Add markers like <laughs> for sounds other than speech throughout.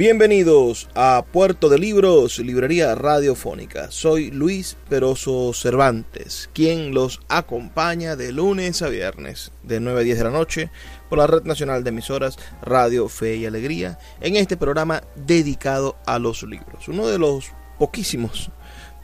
Bienvenidos a Puerto de Libros, Librería Radiofónica. Soy Luis Peroso Cervantes, quien los acompaña de lunes a viernes, de 9 a 10 de la noche, por la Red Nacional de Emisoras Radio Fe y Alegría, en este programa dedicado a los libros. Uno de los poquísimos,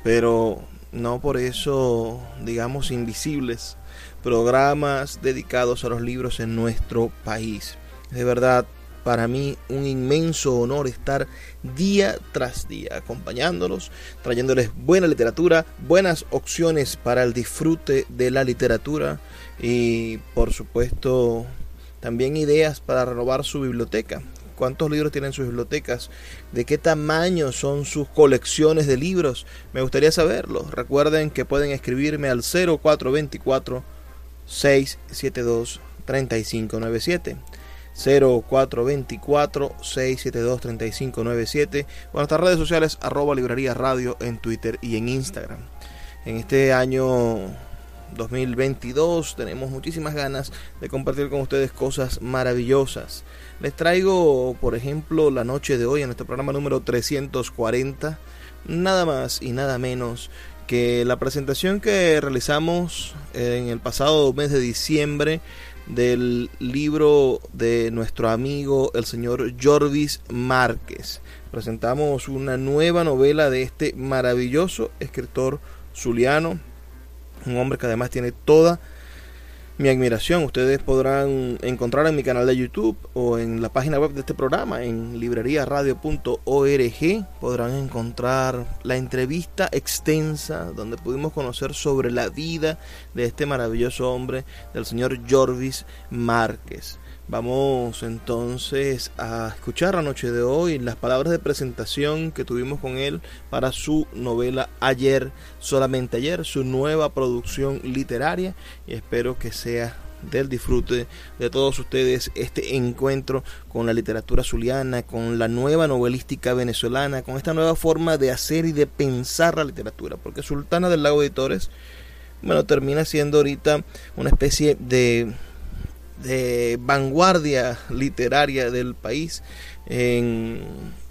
pero no por eso, digamos, invisibles, programas dedicados a los libros en nuestro país. De verdad, para mí un inmenso honor estar día tras día acompañándolos, trayéndoles buena literatura, buenas opciones para el disfrute de la literatura y por supuesto también ideas para renovar su biblioteca. ¿Cuántos libros tienen sus bibliotecas? ¿De qué tamaño son sus colecciones de libros? Me gustaría saberlo. Recuerden que pueden escribirme al 0424 672 3597. 0424-672-3597 o nuestras redes sociales arroba librería radio en Twitter y en Instagram. En este año 2022 tenemos muchísimas ganas de compartir con ustedes cosas maravillosas. Les traigo, por ejemplo, la noche de hoy en nuestro programa número 340, nada más y nada menos que la presentación que realizamos en el pasado mes de diciembre del libro de nuestro amigo el señor Jorvis Márquez. Presentamos una nueva novela de este maravilloso escritor zuliano, un hombre que además tiene toda mi admiración. Ustedes podrán encontrar en mi canal de YouTube o en la página web de este programa, en libreriaradio.org, podrán encontrar la entrevista extensa donde pudimos conocer sobre la vida de este maravilloso hombre, del señor Jorvis Márquez. Vamos entonces a escuchar la noche de hoy las palabras de presentación que tuvimos con él para su novela Ayer, solamente ayer, su nueva producción literaria. Y espero que sea del disfrute de todos ustedes este encuentro con la literatura zuliana, con la nueva novelística venezolana, con esta nueva forma de hacer y de pensar la literatura, porque Sultana del Lago Editores, bueno, termina siendo ahorita una especie de de vanguardia literaria del país. En,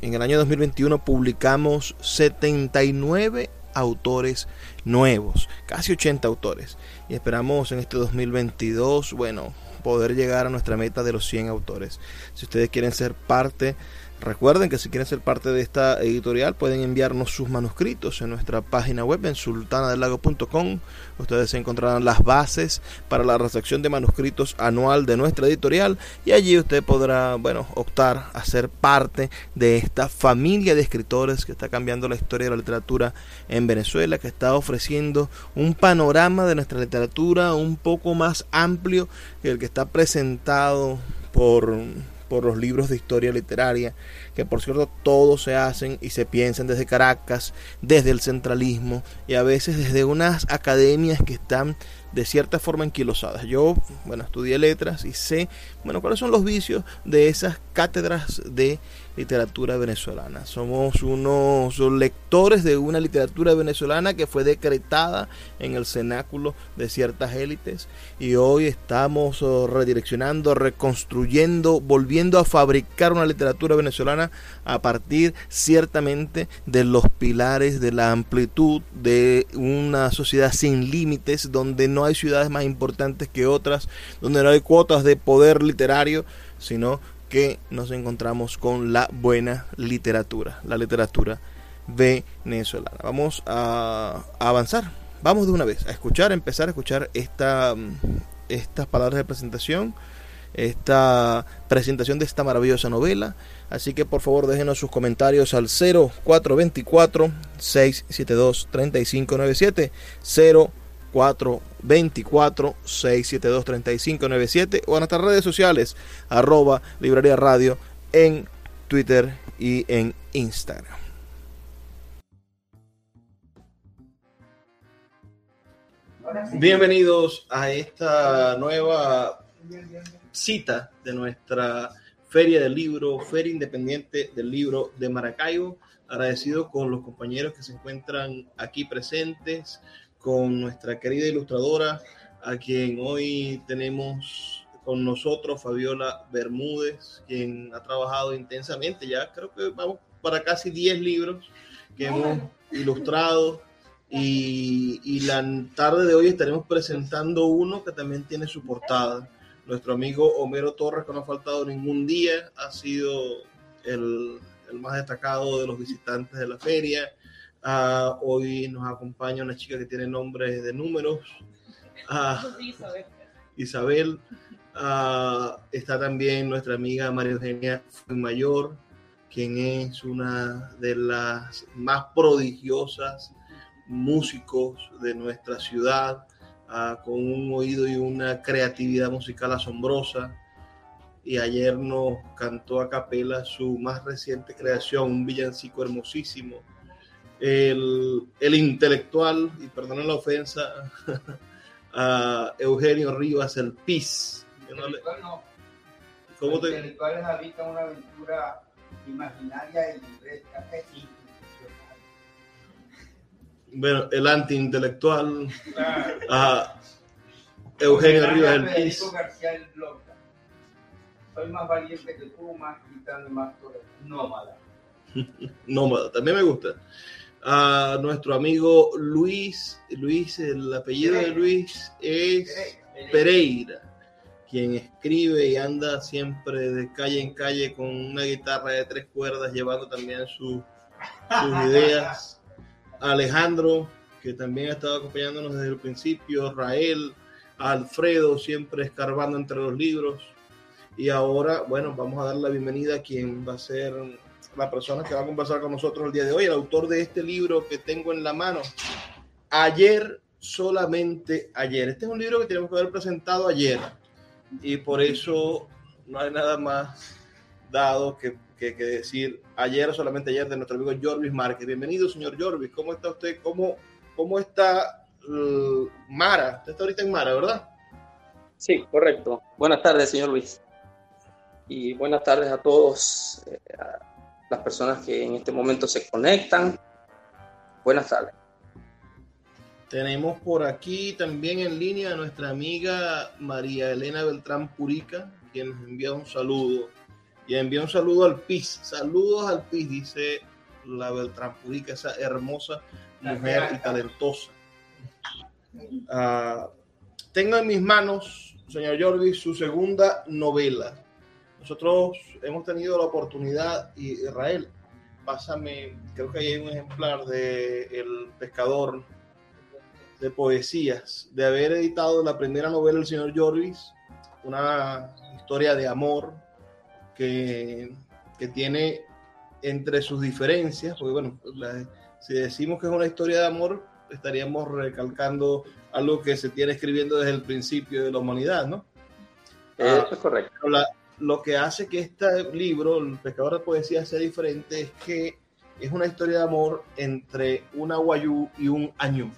en, el año 2021 publicamos 79 autores nuevos, casi 80 autores. Y esperamos en este 2022, bueno, poder llegar a nuestra meta de los 100 autores. Si ustedes quieren ser parte Recuerden que si quieren ser parte de esta editorial pueden enviarnos sus manuscritos en nuestra página web en sultanadelago.com. Ustedes encontrarán las bases para la recepción de manuscritos anual de nuestra editorial y allí usted podrá, bueno, optar a ser parte de esta familia de escritores que está cambiando la historia de la literatura en Venezuela, que está ofreciendo un panorama de nuestra literatura un poco más amplio que el que está presentado por por los libros de historia literaria, que por cierto todos se hacen y se piensan desde Caracas, desde el centralismo y a veces desde unas academias que están de cierta forma enquilosadas. Yo, bueno, estudié letras y sé, bueno, cuáles son los vicios de esas cátedras de literatura venezolana. Somos unos lectores de una literatura venezolana que fue decretada en el cenáculo de ciertas élites y hoy estamos oh, redireccionando, reconstruyendo, volviendo a fabricar una literatura venezolana a partir ciertamente de los pilares de la amplitud de una sociedad sin límites donde no hay ciudades más importantes que otras, donde no hay cuotas de poder literario, sino que nos encontramos con la buena literatura, la literatura venezolana. Vamos a, avanzar, vamos de una vez a escuchar, a empezar a escuchar esta, estas palabras de presentación, esta presentación de esta maravillosa novela. Así que por favor déjenos sus comentarios al 0424 672 3597 0424 672 3597 o en nuestras redes sociales arroba librería radio en Twitter y en Instagram. Bienvenidos a esta nueva cita de nuestra Feria del Libro, Feria Independiente del Libro de Maracaibo. Agradecido con los compañeros que se encuentran aquí presentes, con nuestra querida ilustradora, a quien hoy tenemos con nosotros, Fabiola Bermúdez, quien ha trabajado intensamente, ya creo que vamos para casi 10 libros que hemos <laughs> ilustrado y, y, la tarde de hoy estaremos presentando uno que también tiene su portada. Nuestro amigo Homero Torres, que no ha faltado ningún día, ha sido el, el más destacado de los visitantes de la feria. Uh, hoy nos acompaña una chica que tiene nombres de números. Uh, Isabel. Uh, está también nuestra amiga María Eugenia Mayor, quien es una de las más prodigiosas músicos de nuestra ciudad con un oído y una creatividad musical asombrosa. Y ayer nos cantó a capela su más reciente creación, un villancico hermosísimo. El, el intelectual, y perdonen la ofensa, <laughs> a Eugenio Rivas, el PIS. No le... no. ¿Cómo te... intelectuales habitan una aventura imaginaria y fresca bueno, el antiintelectual, a Eugenio Rivas del PIS. Soy más valiente que tú, más gritando y más nómada. <laughs> nómada, también me gusta. A nuestro amigo Luis, Luis, el apellido de Luis es Pereira, quien escribe y anda siempre de calle en calle con una guitarra de tres cuerdas, llevando también su, sus ideas. <laughs> Alejandro, que también ha estado acompañándonos desde el principio, Rael, Alfredo, siempre escarbando entre los libros. Y ahora, bueno, vamos a dar la bienvenida a quien va a ser la persona que va a conversar con nosotros el día de hoy, el autor de este libro que tengo en la mano. Ayer, solamente ayer. Este es un libro que tenemos que haber presentado ayer y por eso no hay nada más dado que que, decir ayer, solamente ayer, de nuestro amigo Jorvis Márquez. Bienvenido, señor Jorvis. ¿Cómo está usted? ¿Cómo, cómo está uh, Mara? Usted está ahorita en Mara, ¿verdad? Sí, correcto. Buenas tardes, señor Luis. Y buenas tardes a todos, eh, a las personas que en este momento se conectan. Buenas tardes. Tenemos por aquí también en línea a nuestra amiga María Elena Beltrán Purica, quien nos envía un saludo y envía un saludo al PIS. Saludos al PIS, dice la Beltrán Pudica, esa hermosa mujer y talentosa. Uh, tengo en mis manos, señor Jordi, su segunda novela. Nosotros hemos tenido la oportunidad, y Israel, pásame, creo que hay un ejemplar de El Pescador de Poesías, de haber editado la primera novela del señor Jorvis, una historia de amor, que, que tiene entre sus diferencias, porque bueno, la, si decimos que es una historia de amor, estaríamos recalcando algo que se tiene escribiendo desde el principio de la humanidad, ¿no? Eso es correcto. La, lo que hace que este libro, El pescador de poesía, sea diferente es que es una historia de amor entre un aguayú y un añú.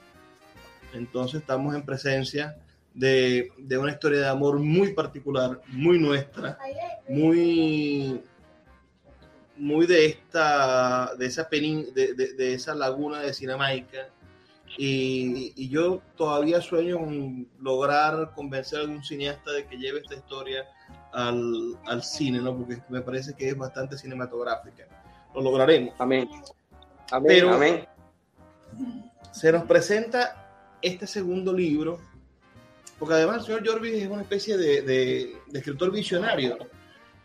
Entonces estamos en presencia de, de, una historia de amor muy particular, muy nuestra, muy, muy de esta, de esa penín, de, de, de, esa laguna de Cinemaica. Y, y, yo todavía sueño con lograr convencer a algún cineasta de que lleve esta historia al, al cine, ¿no? Porque me parece que es bastante cinematográfica. Lo lograremos. Amén. Amén. Pero Amén. se nos presenta este segundo libro porque además el señor Jorvis es una especie de, escritor visionario.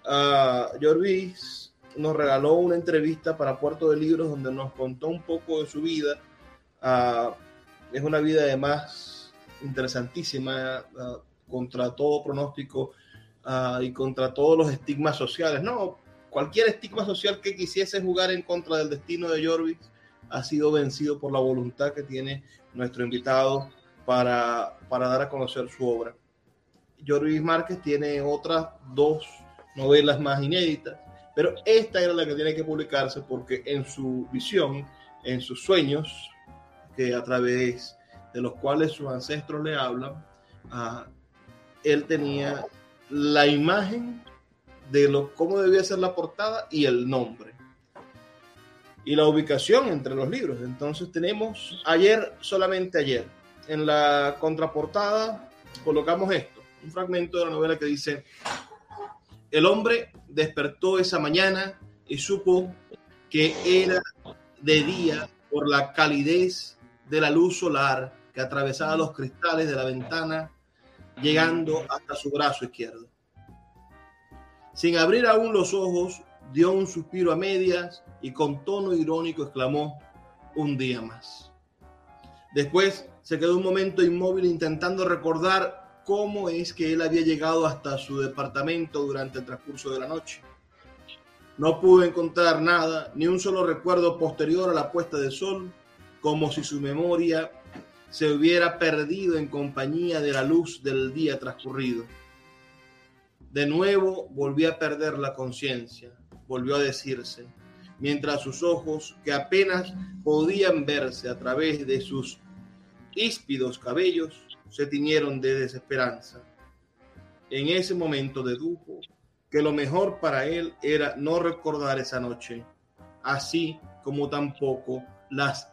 Uh, Jorvis nos regaló una entrevista para Puerto de Libros donde nos contó un poco de su vida. Uh, es una vida además interesantísima, uh, contra todo pronóstico y contra todos los estigmas sociales. No, cualquier estigma social que quisiese jugar en contra del destino de Jorvis ha sido vencido por la voluntad que tiene nuestro invitado para, para dar a conocer su obra. Jorge Márquez tiene otras dos novelas más inéditas, pero esta era la que tiene que publicarse porque en su visión, en sus sueños, que a través de los cuales sus ancestros le hablan, ah, él tenía la imagen de lo, cómo debía ser la portada y el nombre. Y la ubicación entre los libros. Entonces tenemos ayer, solamente ayer, en la contraportada colocamos esto, un fragmento de la novela que dice, el hombre despertó esa mañana y supo que era de día por la calidez de la luz solar que atravesaba los cristales de la ventana, llegando hasta su brazo izquierdo. Sin abrir aún los ojos, dio un suspiro a medias y con tono irónico exclamó, un día más. Después se quedó un momento inmóvil intentando recordar cómo es que él había llegado hasta su departamento durante el transcurso de la noche. No pudo encontrar nada, ni un solo recuerdo posterior a la puesta de sol, como si su memoria se hubiera perdido en compañía de la luz del día transcurrido. De nuevo volvió a perder la conciencia, volvió a decirse, mientras sus ojos, que apenas podían verse a través de sus híspidos cabellos se tiñeron de desesperanza. En ese momento dedujo que lo mejor para él era no recordar esa noche, así como tampoco las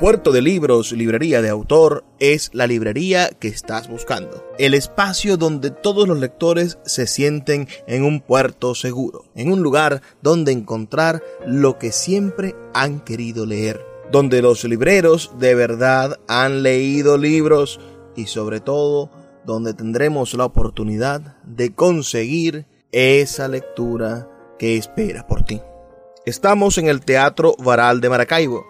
Puerto de Libros, Librería de Autor, es la librería que estás buscando. El espacio donde todos los lectores se sienten en un puerto seguro, en un lugar donde encontrar lo que siempre han querido leer, donde los libreros de verdad han leído libros y sobre todo donde tendremos la oportunidad de conseguir esa lectura que espera por ti. Estamos en el Teatro Varal de Maracaibo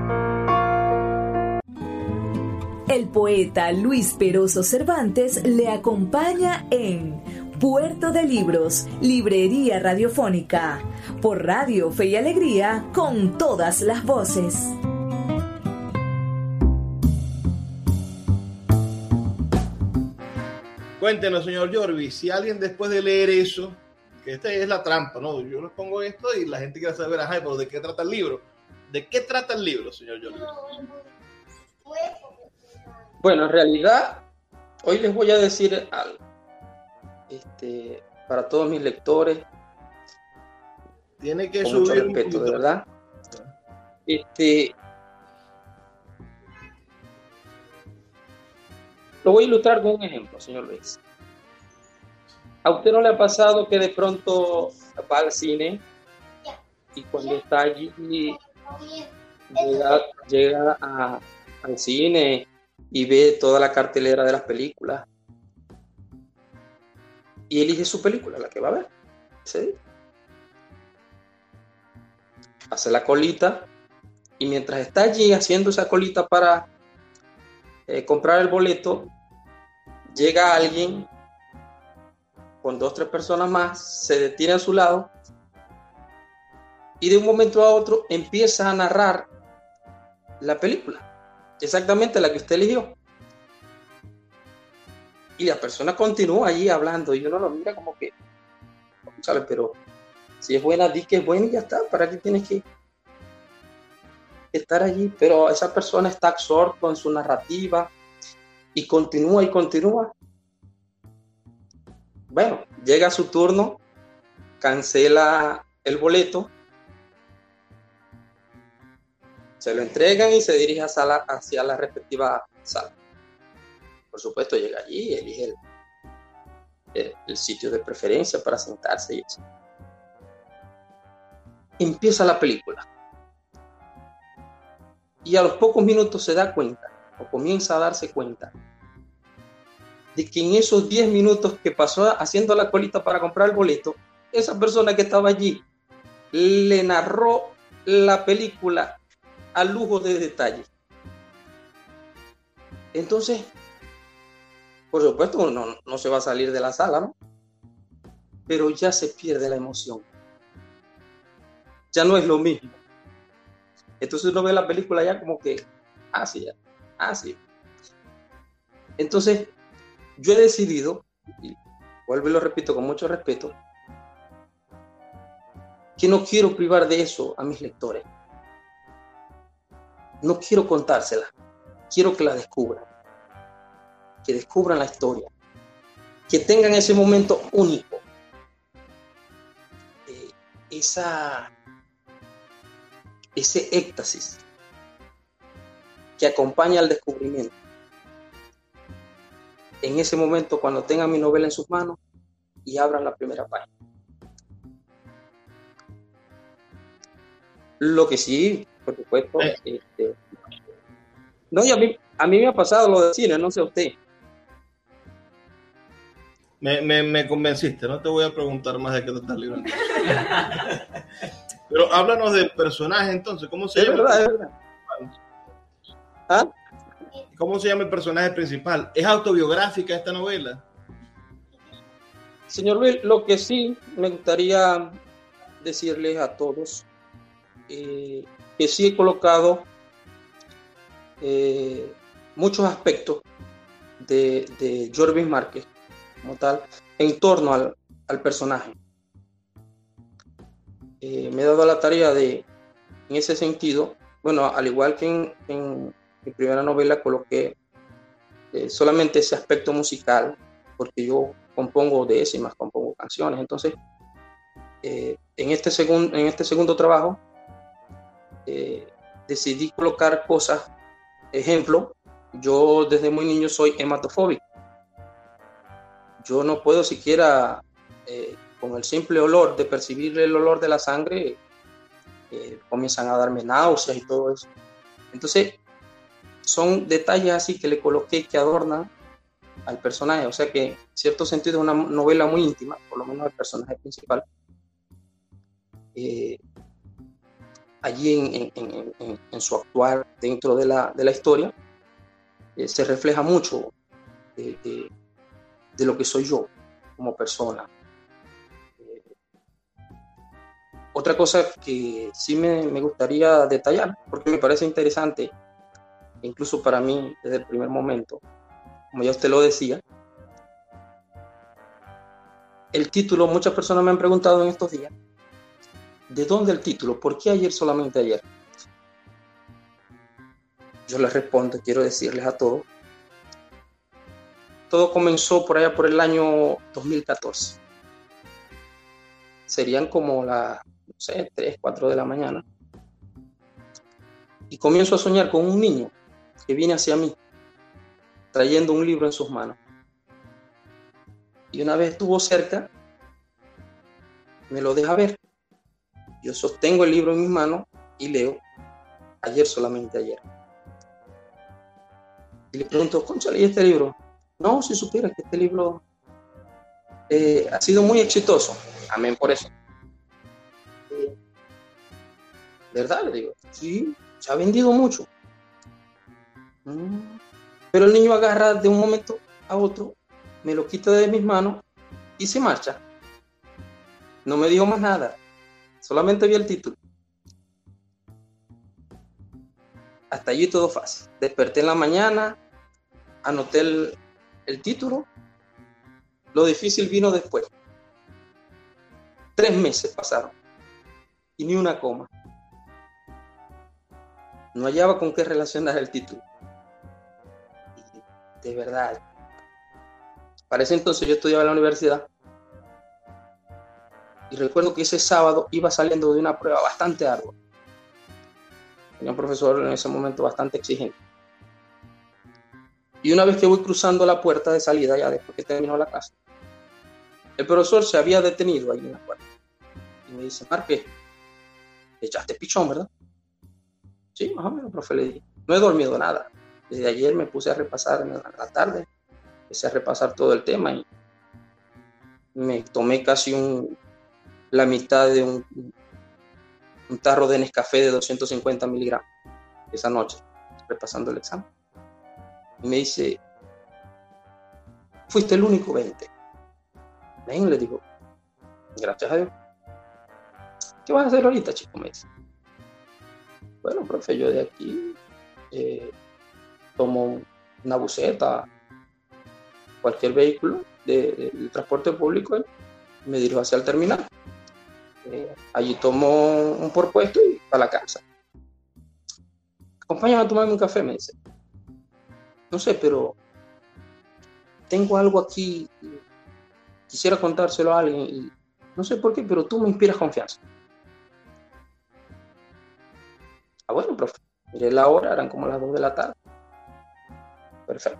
El poeta Luis Peroso Cervantes le acompaña en Puerto de Libros, Librería Radiofónica, por Radio Fe y Alegría, con todas las voces. Cuéntenos, señor Jorvi, si alguien después de leer eso que esta es la trampa, ¿no? Yo les pongo esto y la gente quiere saber, ajá, pero ¿de qué trata el libro? ¿De qué trata el libro, señor Jordi? Bueno, en realidad, hoy les voy a decir algo. Este, para todos mis lectores. Tiene que con subir. Mucho respeto, de verdad. Este, lo voy a ilustrar con un ejemplo, señor Luis. ¿A usted no le ha pasado que de pronto va al cine y cuando está allí llega, al cine y ve toda la cartelera de las películas y elige su película, la que va a ver? Hace la colita y mientras está allí haciendo esa colita para eh, comprar el boleto, llega alguien con dos, tres personas más, se detiene a su lado y de un momento a otro empieza a narrar la película, exactamente la que usted eligió. Y la persona continúa allí hablando y uno lo mira como que, ¿sabes? Pero si es buena, di que es buena y ya está. ¿Para qué tienes que estar allí? Pero esa persona está absorto en su narrativa y continúa y continúa. Bueno, llega su turno, cancela el boleto, se lo entregan y se dirige hacia la, respectiva sala. Por supuesto, llega allí elige el, el sitio de preferencia para sentarse y eso. Empieza la película. Y a los pocos minutos se da cuenta, o comienza a darse cuenta, de que en esos 10 minutos que pasó haciendo la colita para comprar el boleto, esa persona que estaba allí le narró la película a lujo de detalle. Entonces, por supuesto, no, no se va a salir de la sala, ¿no? Pero ya se pierde la emoción. Ya no es lo mismo. Entonces uno ve la película ya como que, así, ah, así. Ah, Entonces, yo he decidido, y vuelvo y lo repito con mucho respeto, que no quiero privar de eso a mis lectores. No quiero contársela, quiero que la descubran, que descubran la historia, que tengan ese momento único, eh, esa, ese éxtasis que acompaña al descubrimiento. En ese momento cuando tengan mi novela en sus manos y abran la primera página. Lo que sí, por supuesto, eh. este, no, y a mí, a mí me ha pasado lo de cine, no sé usted. Me, me, convenciste, no te voy a preguntar más de qué te estás librando. Pero háblanos del personaje entonces, ¿cómo se llama? Verdad, es verdad. ¿Ah? ¿Cómo se llama el personaje principal? ¿Es autobiográfica esta novela? Señor Luis, lo que sí me gustaría decirles a todos eh, que sí he colocado eh, muchos aspectos de, de Jorvis Márquez como tal en torno al, personaje. Eh, me he dado la tarea de, en ese sentido, bueno, al igual que en mi primera novela coloqué eh, solamente ese aspecto musical, porque yo compongo décimas, compongo canciones. Entonces, en, este segundo en este segundo trabajo, eh, decidí colocar cosas, ejemplo, yo desde muy niño soy hematofóbico. Yo no puedo siquiera, con el simple olor, de percibir el olor de la sangre, comienzan a darme náuseas y todo eso. Entonces, son detalles así que le coloqué que adornan al personaje, o sea que en cierto sentido es una novela muy íntima, por lo menos el personaje principal. Eh, allí en, su actuar dentro de la, historia eh, se refleja mucho de, lo que soy yo como persona. Eh, otra cosa que sí me, me gustaría detallar, porque me parece interesante, incluso para mí desde el primer momento, como ya usted lo decía. El título, muchas personas me han preguntado en estos días, ¿de dónde el título? ¿Por qué ayer solamente ayer? Yo les respondo, quiero decirles a todos, todo comenzó por allá por el año 2014. Serían como las, no sé, 3, 4 de la mañana. Y comienzo a soñar con un niño que viene hacia mí, trayendo un libro en sus manos. Y una vez estuvo cerca, me lo deja ver. Yo sostengo el libro en mis manos y leo, ayer solamente ayer. Y le pregunto, concha, ¿leí este libro? No, si supieras que este libro eh, ha sido muy exitoso. Amén por eso. Eh, ¿Verdad? Le digo, sí, se ha vendido mucho. Mm. Pero el niño agarra de un momento a otro, me lo quita de mis manos y se marcha. No me dijo más nada, solamente vi el título. Hasta allí todo fácil. Desperté en la mañana, anoté el, título Lo difícil vino después. Tres meses pasaron y ni una coma. No hallaba con qué relacionar el título. de verdad, para ese entonces yo estudiaba en la universidad y recuerdo que ese sábado iba saliendo de una prueba bastante ardua. Tenía un profesor en ese momento bastante exigente. Y una vez que voy cruzando la puerta de salida, ya después que terminó la clase, el profesor se había detenido ahí en la puerta. Y me dice, Marque, echaste pichón, ¿verdad? Sí, más o menos, profe, le dije. No he dormido nada. Desde ayer me puse a repasar en la tarde, empecé a repasar todo el tema y me tomé casi un, la mitad de un, tarro de Nescafé de 250 miligramos esa noche, repasando el examen. Y me dice, fuiste el único 20. Ven, le digo, gracias a Dios. ¿Qué vas a hacer ahorita, chico? Me dice. Bueno, profe, yo de aquí eh, tomo una buceta, cualquier vehículo de, transporte público, me dirijo hacia el terminal. Eh, allí tomo un porpuesto y para la casa. Acompáñame a tomarme un café, me dice. No sé, pero tengo algo aquí, quisiera contárselo a alguien y no sé por qué, pero tú me inspiras confianza. Ah, bueno, profe, miré la hora, eran como las 2 de la tarde. Perfecto.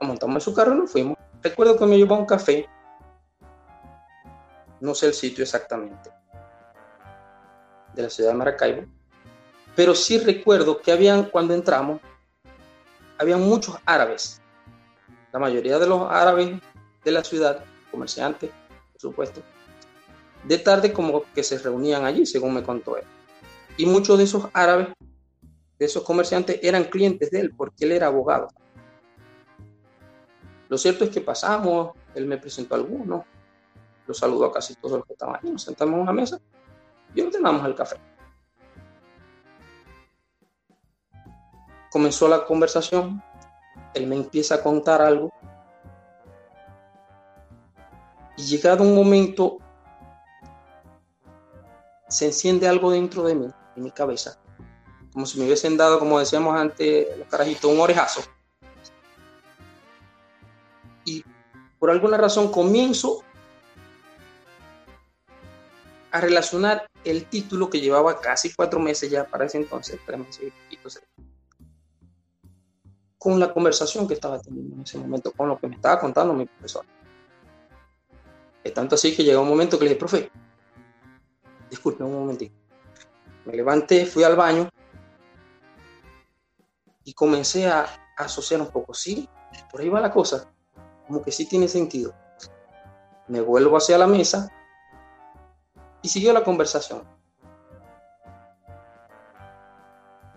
Montamos su carro y nos fuimos. Recuerdo que me llevó a un café, no sé el sitio exactamente, de la ciudad de Maracaibo, pero sí recuerdo que habían, cuando entramos, había muchos árabes. La mayoría de los árabes de la ciudad, comerciantes, por supuesto, de tarde como que se reunían allí, según me contó él. Y muchos de esos árabes, de esos comerciantes, eran clientes de él, porque él era abogado. Lo cierto es que pasamos, él me presentó algunos, lo saludó a casi todos los que estaban allí, nos sentamos en una mesa y ordenamos el café. comenzó la conversación, él me empieza a contar algo y llegado un momento se enciende algo dentro de mí, en mi cabeza, como si me hubiesen dado, como decíamos antes, los carajitos, un orejazo. Y por alguna razón comienzo a relacionar el título que llevaba casi cuatro meses ya para ese entonces, tres meses y poquito, con la conversación que estaba teniendo en ese momento, con lo que me estaba contando mi profesor. Es tanto así que llegó un momento que le dije, profe, disculpe un momentito. Me levanté, fui al baño y comencé a, asociar un poco. Sí, por ahí va la cosa. Como que sí tiene sentido. Me vuelvo hacia la mesa y siguió la conversación.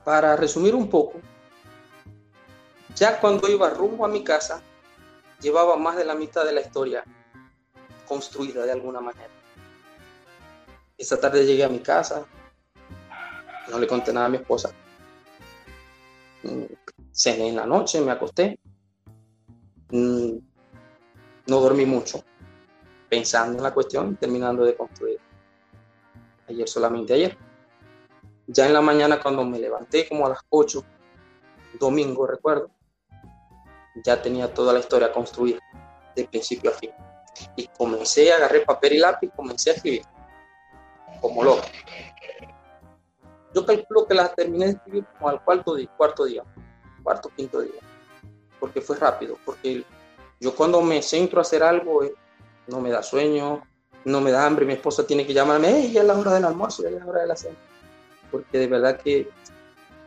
Para resumir un poco, ya cuando iba rumbo a mi casa, llevaba más de la mitad de la historia construida de alguna manera. Esa tarde llegué a mi casa, no le conté nada a mi esposa. Cené en la noche, me acosté. Mm, no dormí mucho, pensando en la cuestión, terminando de construir. Ayer solamente ayer. Ya en la mañana cuando me levanté como a las 8, domingo recuerdo, ya tenía toda la historia construida, de principio a fin. Y comencé, agarré papel y lápiz, comencé a escribir, como loco. Yo calculo que la terminé de escribir como al cuarto, cuarto día, cuarto, quinto día, porque fue rápido, porque yo cuando me centro a hacer algo, eh, no me da sueño, no me da hambre, mi esposa tiene que llamarme, ya es la hora del almuerzo, es la hora de la cena, porque de verdad que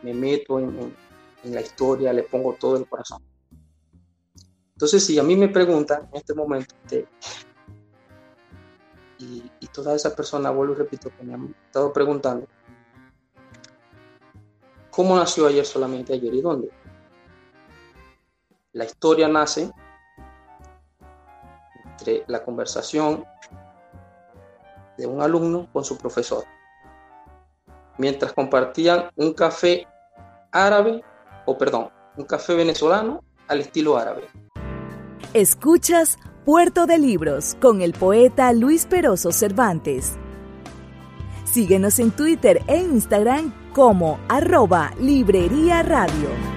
me meto en, en la historia, le pongo todo el corazón. Entonces, si a mí me preguntan en este momento, y, y todas esas personas, vuelvo y repito, que me han estado preguntando, ¿cómo nació ayer solamente ayer y dónde? La historia nace entre la conversación de un alumno con su profesor, mientras compartían un café árabe, o perdón, un café venezolano al estilo árabe. Escuchas Puerto de Libros con el poeta Luis Peroso Cervantes. Síguenos en Twitter e Instagram como arroba Librería Radio.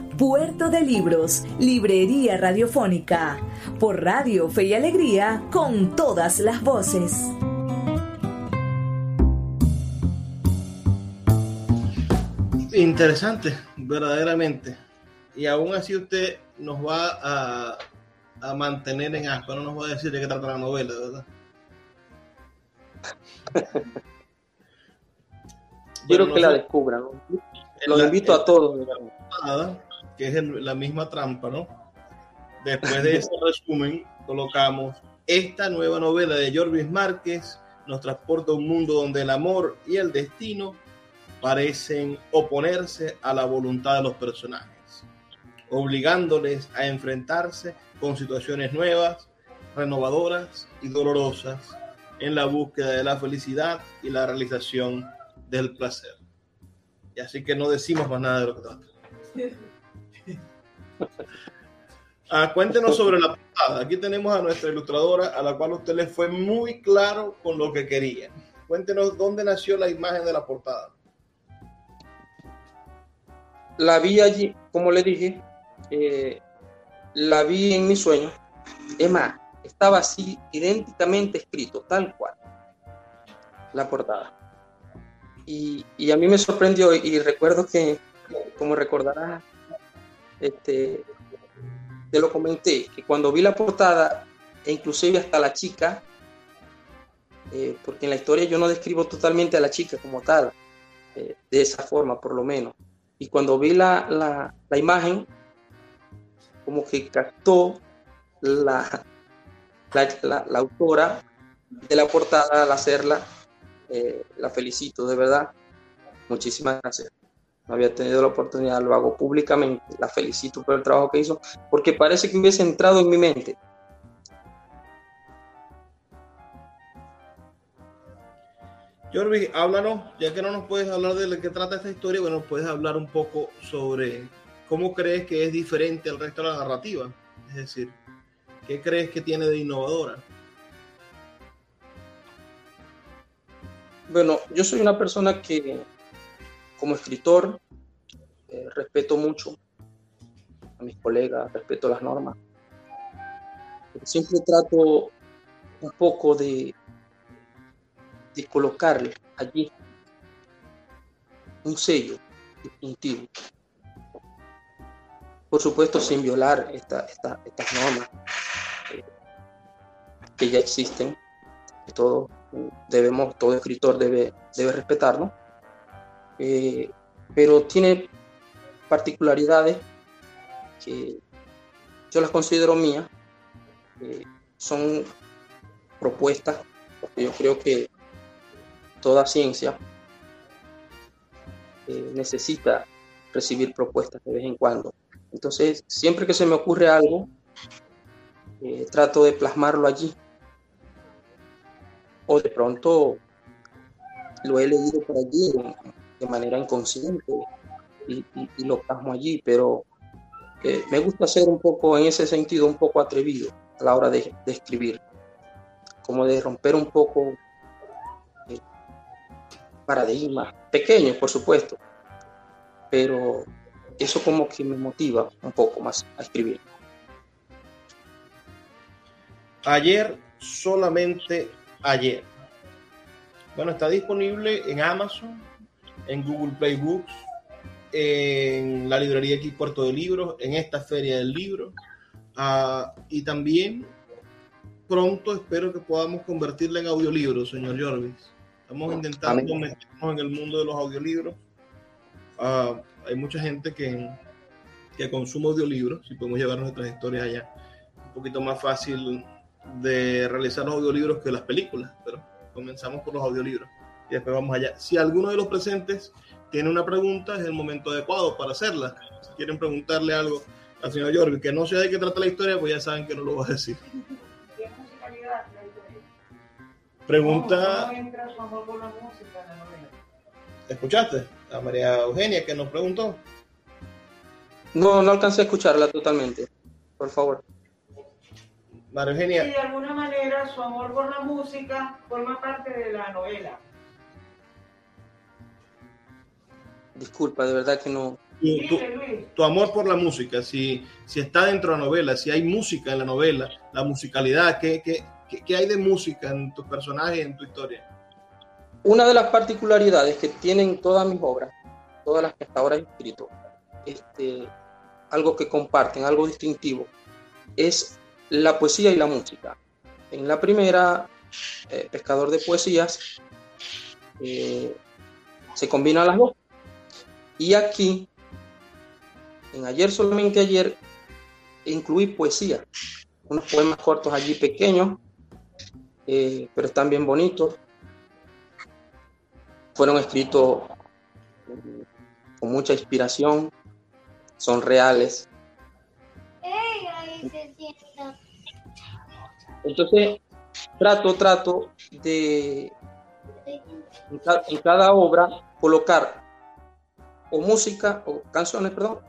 Puerto de Libros, Librería Radiofónica, por Radio Fe y Alegría, con todas las voces. Interesante, verdaderamente. Y aún así usted nos va a, a mantener en asco, no nos va a decir de qué trata la novela, ¿verdad? Quiero que la descubran. Los invito a todos. Que es la misma trampa, ¿no? Después de ese resumen, colocamos esta nueva novela de Jorvis Márquez nos transporta a un mundo donde el amor y el destino parecen oponerse a la voluntad de los personajes, obligándoles a enfrentarse con situaciones nuevas, renovadoras y dolorosas en la búsqueda de la felicidad y la realización del placer. Y así que no decimos más nada de lo que trata. <laughs> Ah, cuéntenos sobre la portada. Aquí tenemos a nuestra ilustradora, a la cual usted le fue muy claro con lo que quería. Cuéntenos dónde nació la imagen de la portada. La vi allí, como le dije, eh, la vi en mi sueño. Es más, estaba así idénticamente escrito, tal cual, la portada. Y, y a mí me sorprendió y recuerdo que, como recordarás, este, te lo comenté, que cuando vi la portada, e inclusive hasta la chica, eh, porque en la historia yo no describo totalmente a la chica como tal, eh, de esa forma por lo menos. Y cuando vi la, la, imagen, como que captó la, la, la, autora de la portada al hacerla. Eh, la felicito, de verdad. Muchísimas gracias no había tenido la oportunidad, lo hago públicamente, la felicito por el trabajo que hizo, porque parece que hubiese entrado en mi mente. Jorvi, háblanos, ya que no nos puedes hablar de qué trata esta historia, bueno, puedes hablar un poco sobre cómo crees que es diferente al resto de la narrativa. Es decir, ¿qué crees que tiene de innovadora? Bueno, yo soy una persona que como escritor, eh, respeto mucho a mis colegas, respeto las normas. siempre trato un poco de, de allí un sello distintivo. Por supuesto, sin violar esta, estas normas eh, que ya existen, que todo debemos, todo escritor debe, debe respetarlo. Eh, pero tiene particularidades que yo las considero mías, son propuestas, porque yo creo que toda ciencia eh, necesita recibir propuestas de vez en cuando. Entonces, siempre que se me ocurre algo, eh, trato de plasmarlo allí. O de pronto lo he leído por allí de manera inconsciente y, lo plasmo allí, pero eh, me gusta ser un poco, en ese sentido, un poco atrevido a la hora de, escribir, como de romper un poco eh, paradigmas, pequeños por supuesto, pero eso como que me motiva un poco más a escribir. Ayer, solamente ayer. Bueno, está disponible en Amazon, en Google Play Books, en la librería aquí Puerto de Libros, en esta feria del libro. Ah, y también pronto espero que podamos convertirla en audiolibro, señor Jorvis. Estamos intentando meternos en el mundo de los audiolibros. Ah, hay mucha gente que, que consume audiolibros, si podemos llevar nuestras historias allá. Un poquito más fácil de realizar los audiolibros que las películas, pero comenzamos por los audiolibros y después vamos allá. Si alguno de los presentes tiene una pregunta, es el momento adecuado para hacerla. Si quieren preguntarle algo al señor Jorge, que no sé de qué trata la historia, pues ya saben que no lo va a decir. Pregunta. ¿Cómo entra su amor por la música en la novela? ¿Escuchaste? A María Eugenia que nos preguntó. No, no alcancé a escucharla totalmente. Por favor. María Eugenia. de alguna manera su amor por la música forma parte de la novela. Disculpa, de verdad que no. Tu, amor por la música, si, si está dentro de la novela, si hay música en la novela, la musicalidad, ¿qué, qué, qué hay de música en tus personajes en tu historia? Una de las particularidades que tienen todas mis obras, todas las que hasta ahora he escrito, este, algo que comparten, algo distintivo, es la poesía y la música. En la primera, eh, Pescador de Poesías, eh, se combinan las dos. Y aquí, en ayer, solamente ayer, incluí poesía. Unos poemas cortos allí pequeños, eh, pero están bien bonitos. Fueron escritos con mucha inspiración, son reales. Entonces, trato, trato de en cada obra colocar o música, o canciones, perdón,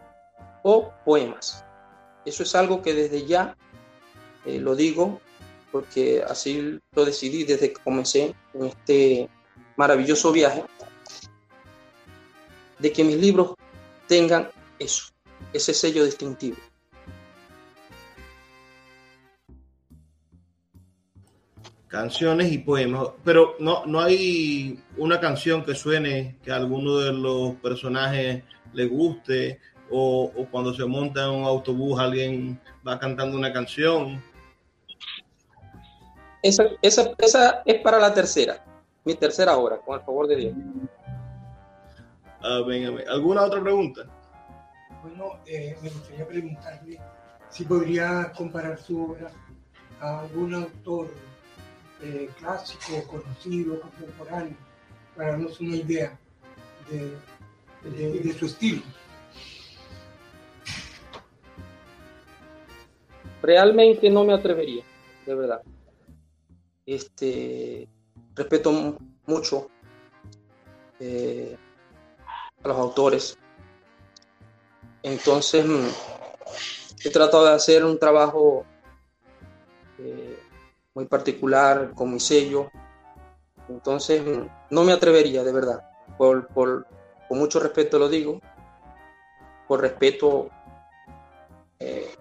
o poemas. Eso es algo que desde ya eh, lo digo, porque así lo decidí desde que comencé en este maravilloso viaje, de que mis libros tengan eso, ese sello distintivo. Canciones y poemas, pero no, no hay una canción que suene que a alguno de los personajes le guste o, cuando se monta en un autobús alguien va cantando una canción. Esa, esa, esa es para la tercera, mi tercera obra, con el favor de Dios. Ah, ¿Alguna otra pregunta? Bueno, eh, me gustaría preguntarle si podría comparar su obra a algún autor eh, clásico, conocido, contemporáneo, para darnos una idea de, su estilo. Realmente no me atrevería, de verdad. Este, respeto mucho eh, a los autores. Entonces, mm, he tratado de hacer un trabajo eh, muy particular, con mi sello. Entonces, no me atrevería, de verdad. Por, por, con mucho respeto lo digo, por respeto eh,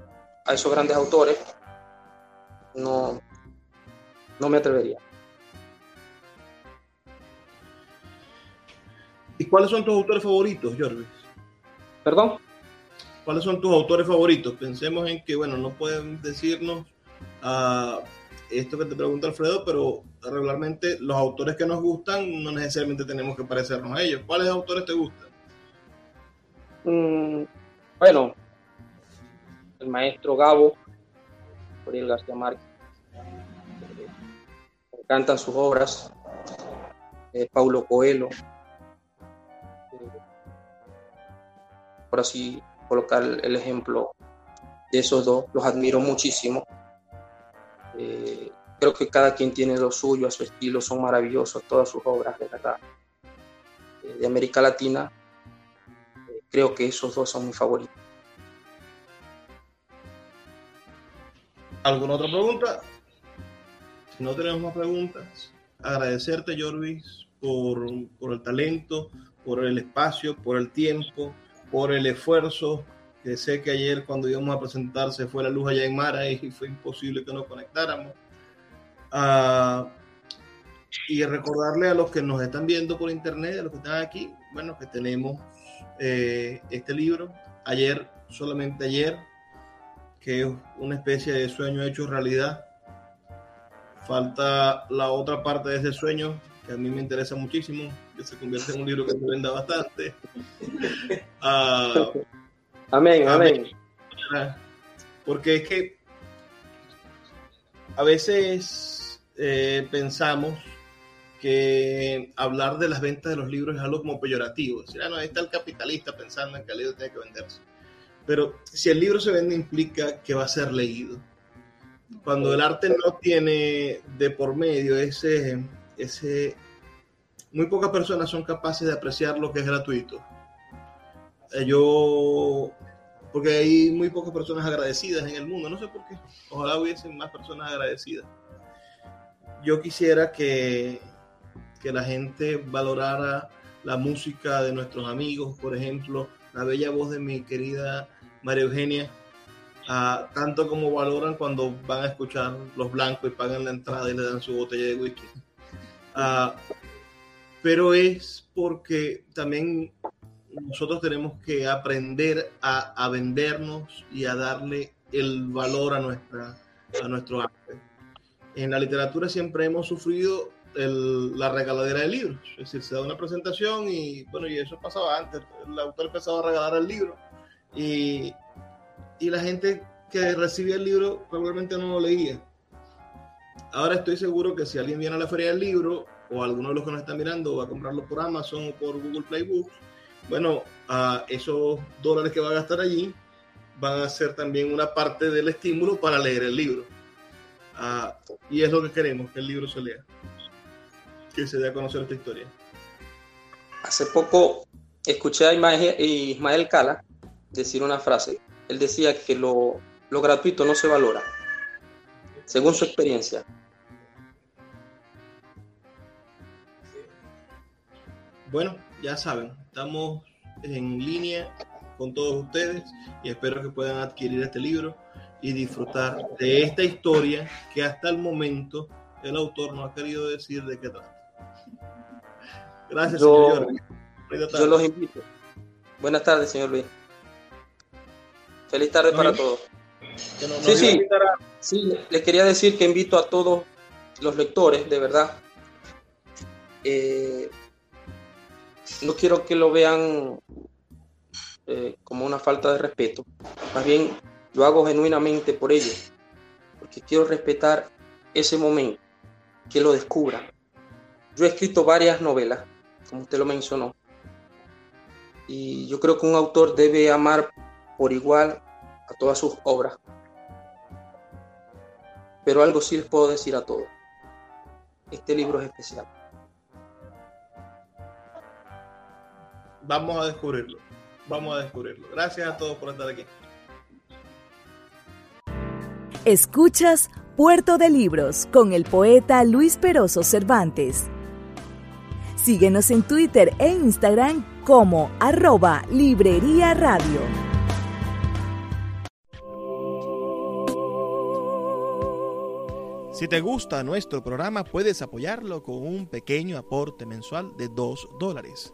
a esos grandes autores, no, no me atrevería. ¿Y cuáles son tus autores favoritos, Jorge? ¿Perdón? ¿Cuáles son tus autores favoritos? Pensemos en que, bueno, no pueden decirnos a esto que te pregunta Alfredo, pero regularmente los autores que nos gustan no necesariamente tenemos que parecernos a ellos. ¿Cuáles autores te gustan? Mm, bueno, el maestro Gabo, Gabriel García Márquez. Me encantan sus obras. Eh, Paulo Coelho. Eh, por así colocar el ejemplo de esos dos, los admiro muchísimo. Eh, creo que cada quien tiene lo suyo, a su estilo, son maravillosos todas sus obras, de verdad. Eh, de América Latina, eh, creo que esos dos son mis favoritos. ¿Alguna otra pregunta? Si no tenemos más preguntas, agradecerte, Jorvis, por, por el talento, por el espacio, por el tiempo, por el esfuerzo que sé que ayer cuando íbamos a presentar se fue la luz allá en Mara y fue imposible que nos conectáramos. Ah, y recordarle a los que nos están viendo por internet, a los que están aquí, bueno, que tenemos eh, este libro. Ayer, solamente ayer, que es una especie de sueño hecho realidad. Falta la otra parte de ese sueño que a mí me interesa muchísimo, que se convierte en un libro que se venda bastante. Uh, amén, amén. Porque es que a veces eh, pensamos que hablar de las ventas de los libros es algo como peyorativo. Decir, ah, no, ahí está el capitalista pensando en que el libro tiene que venderse. Pero si el libro se vende implica que va a ser leído. Cuando el arte no tiene de por medio ese, ese... Muy pocas personas son capaces de apreciar lo que es gratuito. Eh, yo... Porque hay muy pocas personas agradecidas en el mundo, no sé por qué. Ojalá hubiesen más personas agradecidas. Yo quisiera que que la gente valorara la música de nuestros amigos, por ejemplo, la bella voz de mi querida María Eugenia, tanto como valoran cuando van a escuchar Los Blancos y pagan la entrada y le dan su botella de whisky. Uh, pero es porque también nosotros tenemos que aprender a, a, vendernos y a darle el valor a, nuestra, a nuestro arte. En la literatura siempre hemos sufrido el, la regaladera de libros. Es decir, se da una presentación y bueno, y eso pasaba antes. El autor empezaba a regalar el libro y, y la gente que recibía el libro probablemente no lo leía. Ahora estoy seguro que si alguien viene a la feria del libro o alguno de los que nos están mirando va a comprarlo por Amazon o por Google Play Books, bueno, esos dólares que va a gastar allí van a ser también una parte del estímulo para leer el libro. Uh, y es lo que queremos, que el libro se lea que se dé a conocer esta historia. Hace poco escuché a Ismael Cala decir una frase. Él decía que lo, lo gratuito no se valora, según su experiencia. Bueno, ya saben, estamos en línea con todos ustedes y espero que puedan adquirir este libro y disfrutar de esta historia que hasta el momento el autor no ha querido decir de qué trata. Gracias, yo, señor. Yo los invito. Buenas tardes, señor Luis. Feliz tarde para todos. sí, sí, sí, les quería decir que invito a todos los lectores, de verdad. Eh, no quiero que lo vean eh, como una falta de respeto. Más bien, lo hago genuinamente por ellos, porque quiero respetar ese momento, que lo descubran. Yo he escrito varias novelas como usted lo mencionó. Y yo creo que un autor debe amar por igual a todas sus obras. Pero algo sí les puedo decir a todos. Este libro es especial. Vamos a descubrirlo. Vamos a descubrirlo. Gracias a todos por estar aquí. Escuchas Puerto de Libros con el poeta Luis Peroso Cervantes. Síguenos en Twitter e Instagram como arroba Librería Radio. Si te gusta nuestro programa, puedes apoyarlo con un pequeño aporte mensual de 2 dólares.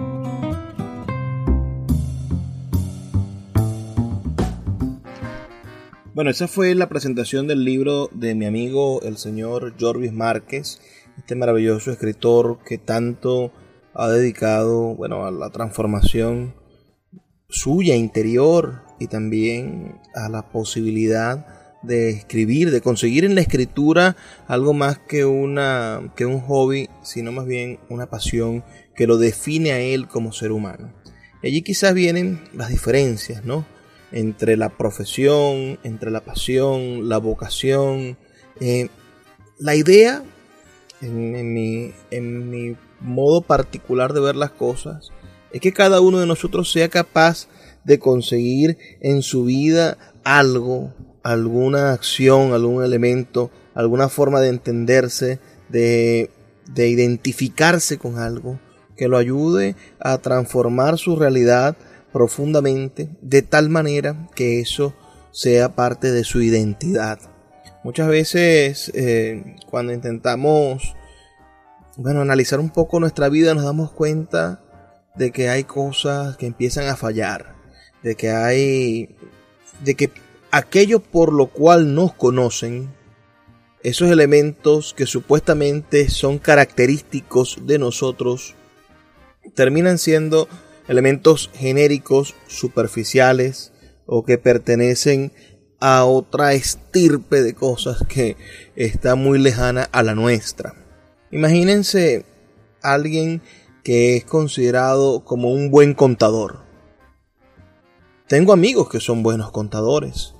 Bueno, esa fue la presentación del libro de mi amigo el señor Jorvis Márquez, este maravilloso escritor que tanto ha dedicado, bueno, a la transformación suya interior y también a la posibilidad de escribir, de conseguir en la escritura algo más que, una, que un hobby, sino más bien una pasión que lo define a él como ser humano. Y allí quizás vienen las diferencias, ¿no? Entre la profesión, entre la pasión, la vocación. Eh, la idea, en, mi, modo particular de ver las cosas, es que cada uno de nosotros sea capaz de conseguir en su vida algo, alguna acción, algún elemento, alguna forma de entenderse, de, de identificarse con algo, que lo ayude a transformar su realidad profundamente, de tal manera que eso sea parte de su identidad. Muchas veces eh, cuando intentamos bueno, analizar un poco nuestra vida nos damos cuenta de que hay cosas que empiezan a fallar, de que hay de que aquello por lo cual nos conocen, esos elementos que supuestamente son característicos de nosotros, terminan siendo elementos genéricos, superficiales o que pertenecen a otra estirpe de cosas que está muy lejana a la nuestra. Imagínense alguien que es considerado como un buen contador. Tengo amigos que son buenos contadores.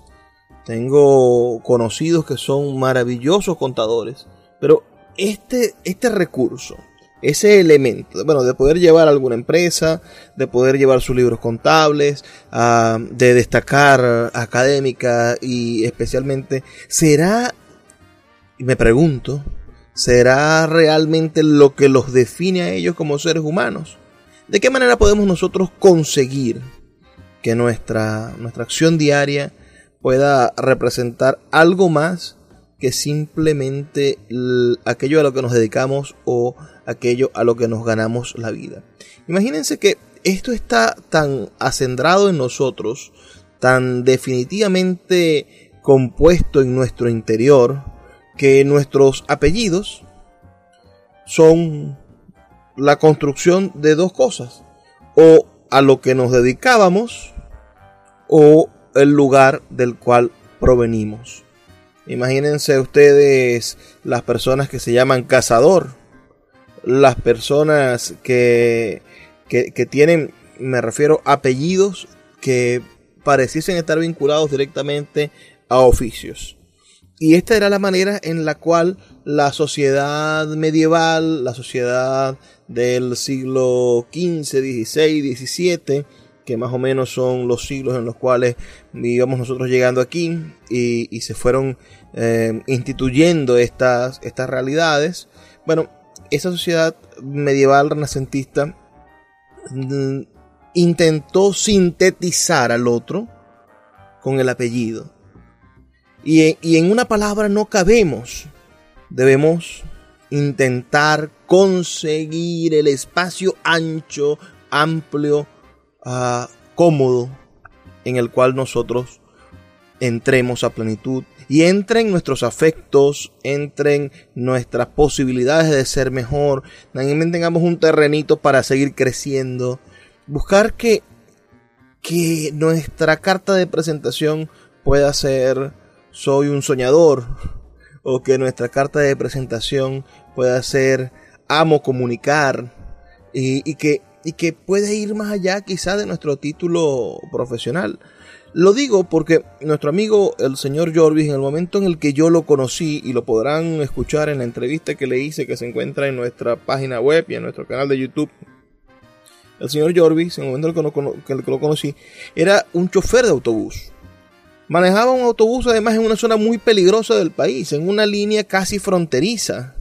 Tengo conocidos que son maravillosos contadores. Pero este, este recurso, ese elemento, bueno, de poder llevar alguna empresa, de poder llevar sus libros contables, ah, de destacar académica y especialmente, ¿será, me pregunto, ¿será realmente lo que los define a ellos como seres humanos? ¿De qué manera podemos nosotros conseguir que nuestra, nuestra acción diaria pueda representar algo más que simplemente aquello a lo que nos dedicamos o aquello a lo que nos ganamos la vida. Imagínense que esto está tan acendrado en nosotros, tan definitivamente compuesto en nuestro interior, que nuestros apellidos son la construcción de dos cosas, o a lo que nos dedicábamos o el lugar del cual provenimos. Imagínense ustedes las personas que se llaman cazador, las personas que, que, tienen, me refiero, apellidos que pareciesen estar vinculados directamente a oficios. Y esta era la manera en la cual la sociedad medieval, la sociedad del siglo XV, XVI, XVII, que más o menos son los siglos en los cuales íbamos nosotros llegando aquí y, se fueron eh, instituyendo estas, estas realidades. Bueno, esa sociedad medieval renacentista mm, intentó sintetizar al otro con el apellido. Y, y en una palabra no cabemos. Debemos intentar conseguir el espacio ancho, amplio, uh, cómodo en el cual nosotros entremos a plenitud y entren nuestros afectos, entren nuestras posibilidades de ser mejor, también tengamos un terrenito para seguir creciendo, buscar que, que nuestra carta de presentación pueda ser soy un soñador o que nuestra carta de presentación pueda ser amo comunicar y, que, y que puede ir más allá quizá de nuestro título profesional. Lo digo porque nuestro amigo el señor Jorvis, en el momento en el que yo lo conocí, y lo podrán escuchar en la entrevista que le hice que se encuentra en nuestra página web y en nuestro canal de YouTube, el señor Jorvis, en el momento en el que lo conocí, era un chofer de autobús. Manejaba un autobús además en una zona muy peligrosa del país, en una línea casi fronteriza.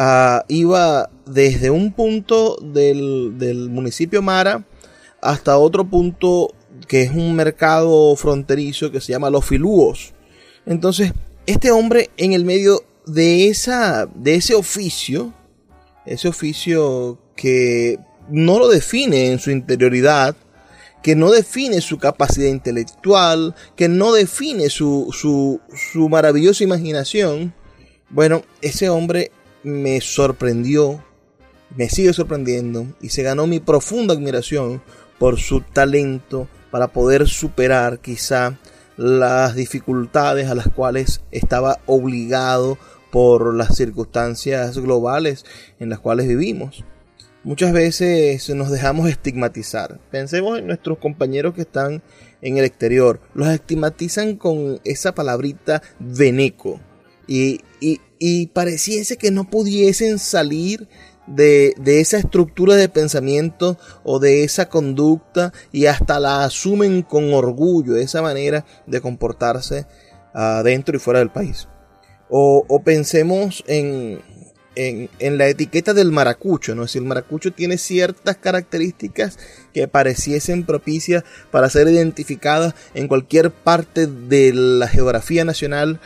Ah, iba desde un punto del, municipio Mara hasta otro punto que es un mercado fronterizo que se llama Los Filúos. Entonces, este hombre en el medio de, esa, de ese oficio, ese oficio que no lo define en su interioridad, que no define su capacidad intelectual, que no define su, su, su maravillosa imaginación, bueno, ese hombre me sorprendió, me sigue sorprendiendo y se ganó mi profunda admiración por su talento para poder superar quizá las dificultades a las cuales estaba obligado por las circunstancias globales en las cuales vivimos. Muchas veces nos dejamos estigmatizar. Pensemos en nuestros compañeros que están en el exterior. Los estigmatizan con esa palabrita veneco. Y, y, pareciese que no pudiesen salir de, de, esa estructura de pensamiento o de esa conducta y hasta la asumen con orgullo, esa manera de comportarse adentro y fuera del país. O, pensemos en, en, la etiqueta del maracucho, ¿no? Si el maracucho tiene ciertas características que pareciesen propicias para ser identificadas en cualquier parte de la geografía nacional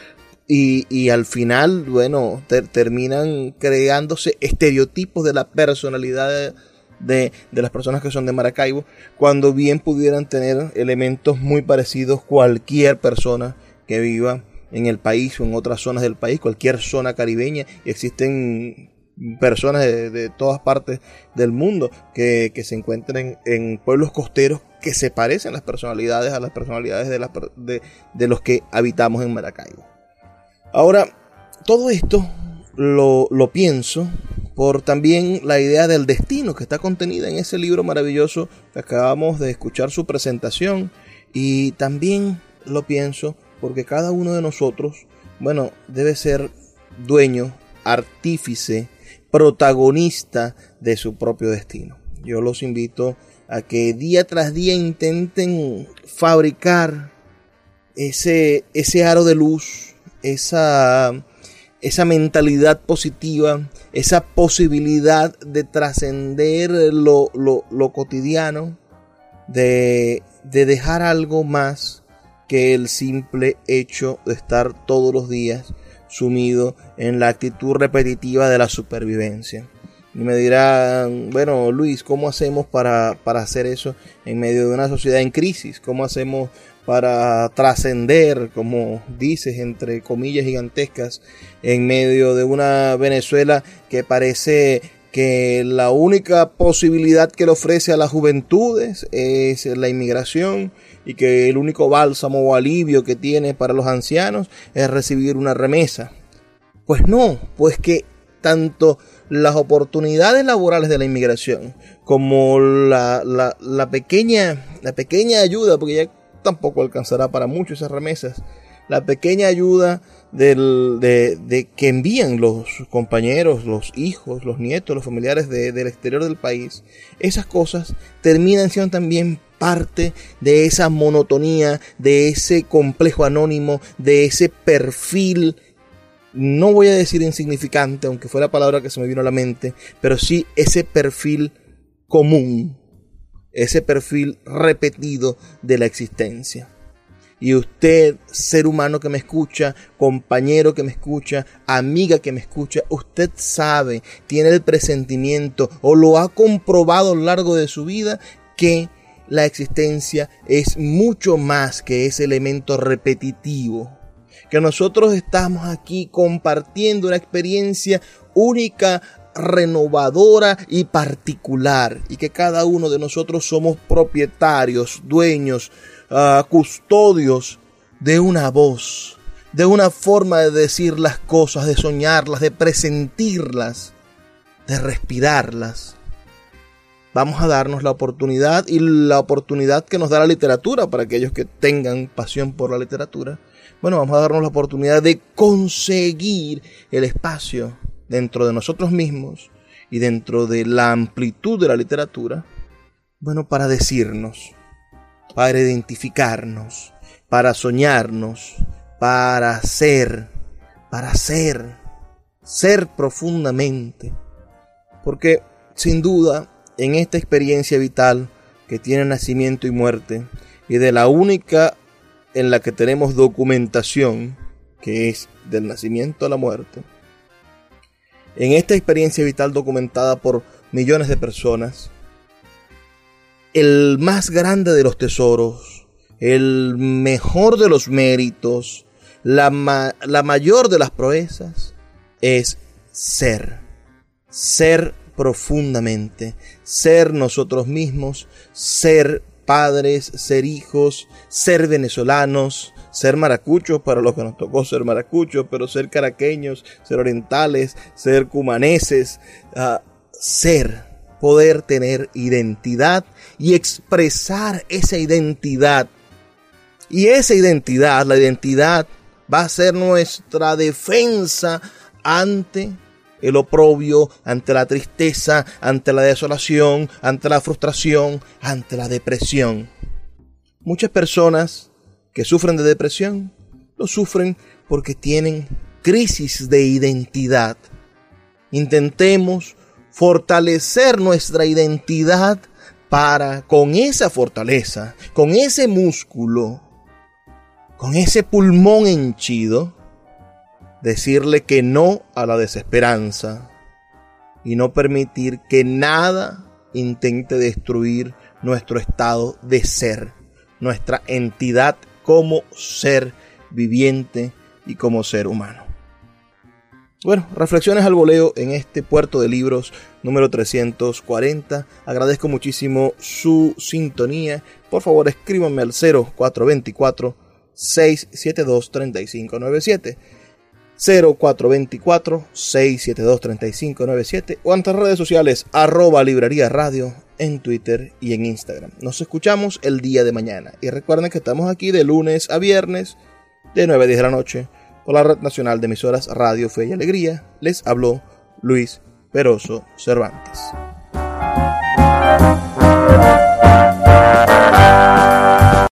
y, al final, bueno, terminan creándose estereotipos de la personalidad de, las personas que son de Maracaibo, cuando bien pudieran tener elementos muy parecidos cualquier persona que viva en el país o en otras zonas del país, cualquier zona caribeña, y existen personas de, todas partes del mundo que, se encuentran en, pueblos costeros que se parecen las personalidades a las personalidades de, de, los que habitamos en Maracaibo. Ahora, todo esto lo, lo pienso por también la idea del destino que está contenida en ese libro maravilloso que acabamos de escuchar su presentación y también lo pienso porque cada uno de nosotros, bueno, debe ser dueño, artífice, protagonista de su propio destino. Yo los invito a que día tras día intenten fabricar ese, ese aro de luz, esa, esa mentalidad positiva, esa posibilidad de trascender lo, lo, cotidiano, de, de dejar algo más que el simple hecho de estar todos los días sumido en la actitud repetitiva de la supervivencia. Y me dirán, bueno, Luis, ¿cómo hacemos para, para hacer eso en medio de una sociedad en crisis? ¿Cómo hacemos para trascender, como dices, entre comillas gigantescas, en medio de una Venezuela que parece que la única posibilidad que le ofrece a las juventudes es la inmigración y que el único bálsamo o alivio que tiene para los ancianos es recibir una remesa. Pues no, pues que tanto las oportunidades laborales de la inmigración como la, la, pequeña, la pequeña ayuda, porque ya tampoco alcanzará para mucho esas remesas, la pequeña ayuda del, de, de, que envían los compañeros, los hijos, los nietos, los familiares del exterior del país, esas cosas terminan siendo también parte de esa monotonía, de ese complejo anónimo, de ese perfil, no voy a decir insignificante, aunque fue la palabra que se me vino a la mente, pero sí ese perfil común, ese perfil repetido de la existencia. Y usted, ser humano que me escucha, compañero que me escucha, amiga que me escucha, usted sabe, tiene el presentimiento o lo ha comprobado a lo largo de su vida que la existencia es mucho más que ese elemento repetitivo. Que nosotros estamos aquí compartiendo una experiencia única, renovadora y particular. Y que cada uno de nosotros somos propietarios, dueños, ah, custodios de una voz, de una forma de decir las cosas, de soñarlas, de presentirlas, de respirarlas vamos a darnos la oportunidad y la oportunidad que nos da la literatura para aquellos que tengan pasión por la literatura. Bueno, vamos a darnos la oportunidad de conseguir el espacio dentro de nosotros mismos y dentro de la amplitud de la literatura, bueno, para decirnos, para identificarnos, para soñarnos, para ser, para ser, ser profundamente. Porque sin duda en esta experiencia vital que tiene nacimiento y muerte y de la única en la que tenemos documentación, que es del nacimiento a la muerte, en esta experiencia vital documentada por millones de personas, el más grande de los tesoros, el mejor de los méritos, la, la mayor de las proezas, es ser. Ser profundamente, ser nosotros mismos, ser padres, ser hijos, ser venezolanos, ser maracuchos para los que nos tocó ser maracuchos, pero ser caraqueños, ser orientales, ser cumaneses, uh, ser, poder tener identidad y expresar esa identidad. Y esa identidad, la identidad, va a ser nuestra defensa ante el oprobio, ante la tristeza, ante la desolación, ante la frustración, ante la depresión. Muchas personas que sufren de depresión lo sufren porque tienen crisis de identidad. Intentemos fortalecer nuestra identidad para con esa fortaleza, con ese músculo, con ese pulmón henchido, decirle que no a la desesperanza y no permitir que nada intente destruir nuestro estado de ser, nuestra entidad como ser viviente y como ser humano. Bueno, reflexiones al voleo en este puerto de libros número 340. Agradezco muchísimo su sintonía. Por favor, escríbanme al 0424 672 3597. 0424-672-3597 o en redes sociales arroba librería radio en Twitter y en Instagram. Nos escuchamos el día de mañana. Y recuerden que estamos aquí de lunes a viernes, de 9 a 10 de la noche, por la Red Nacional de Emisoras Radio Fe y Alegría. Les habló Luis Peroso Cervantes.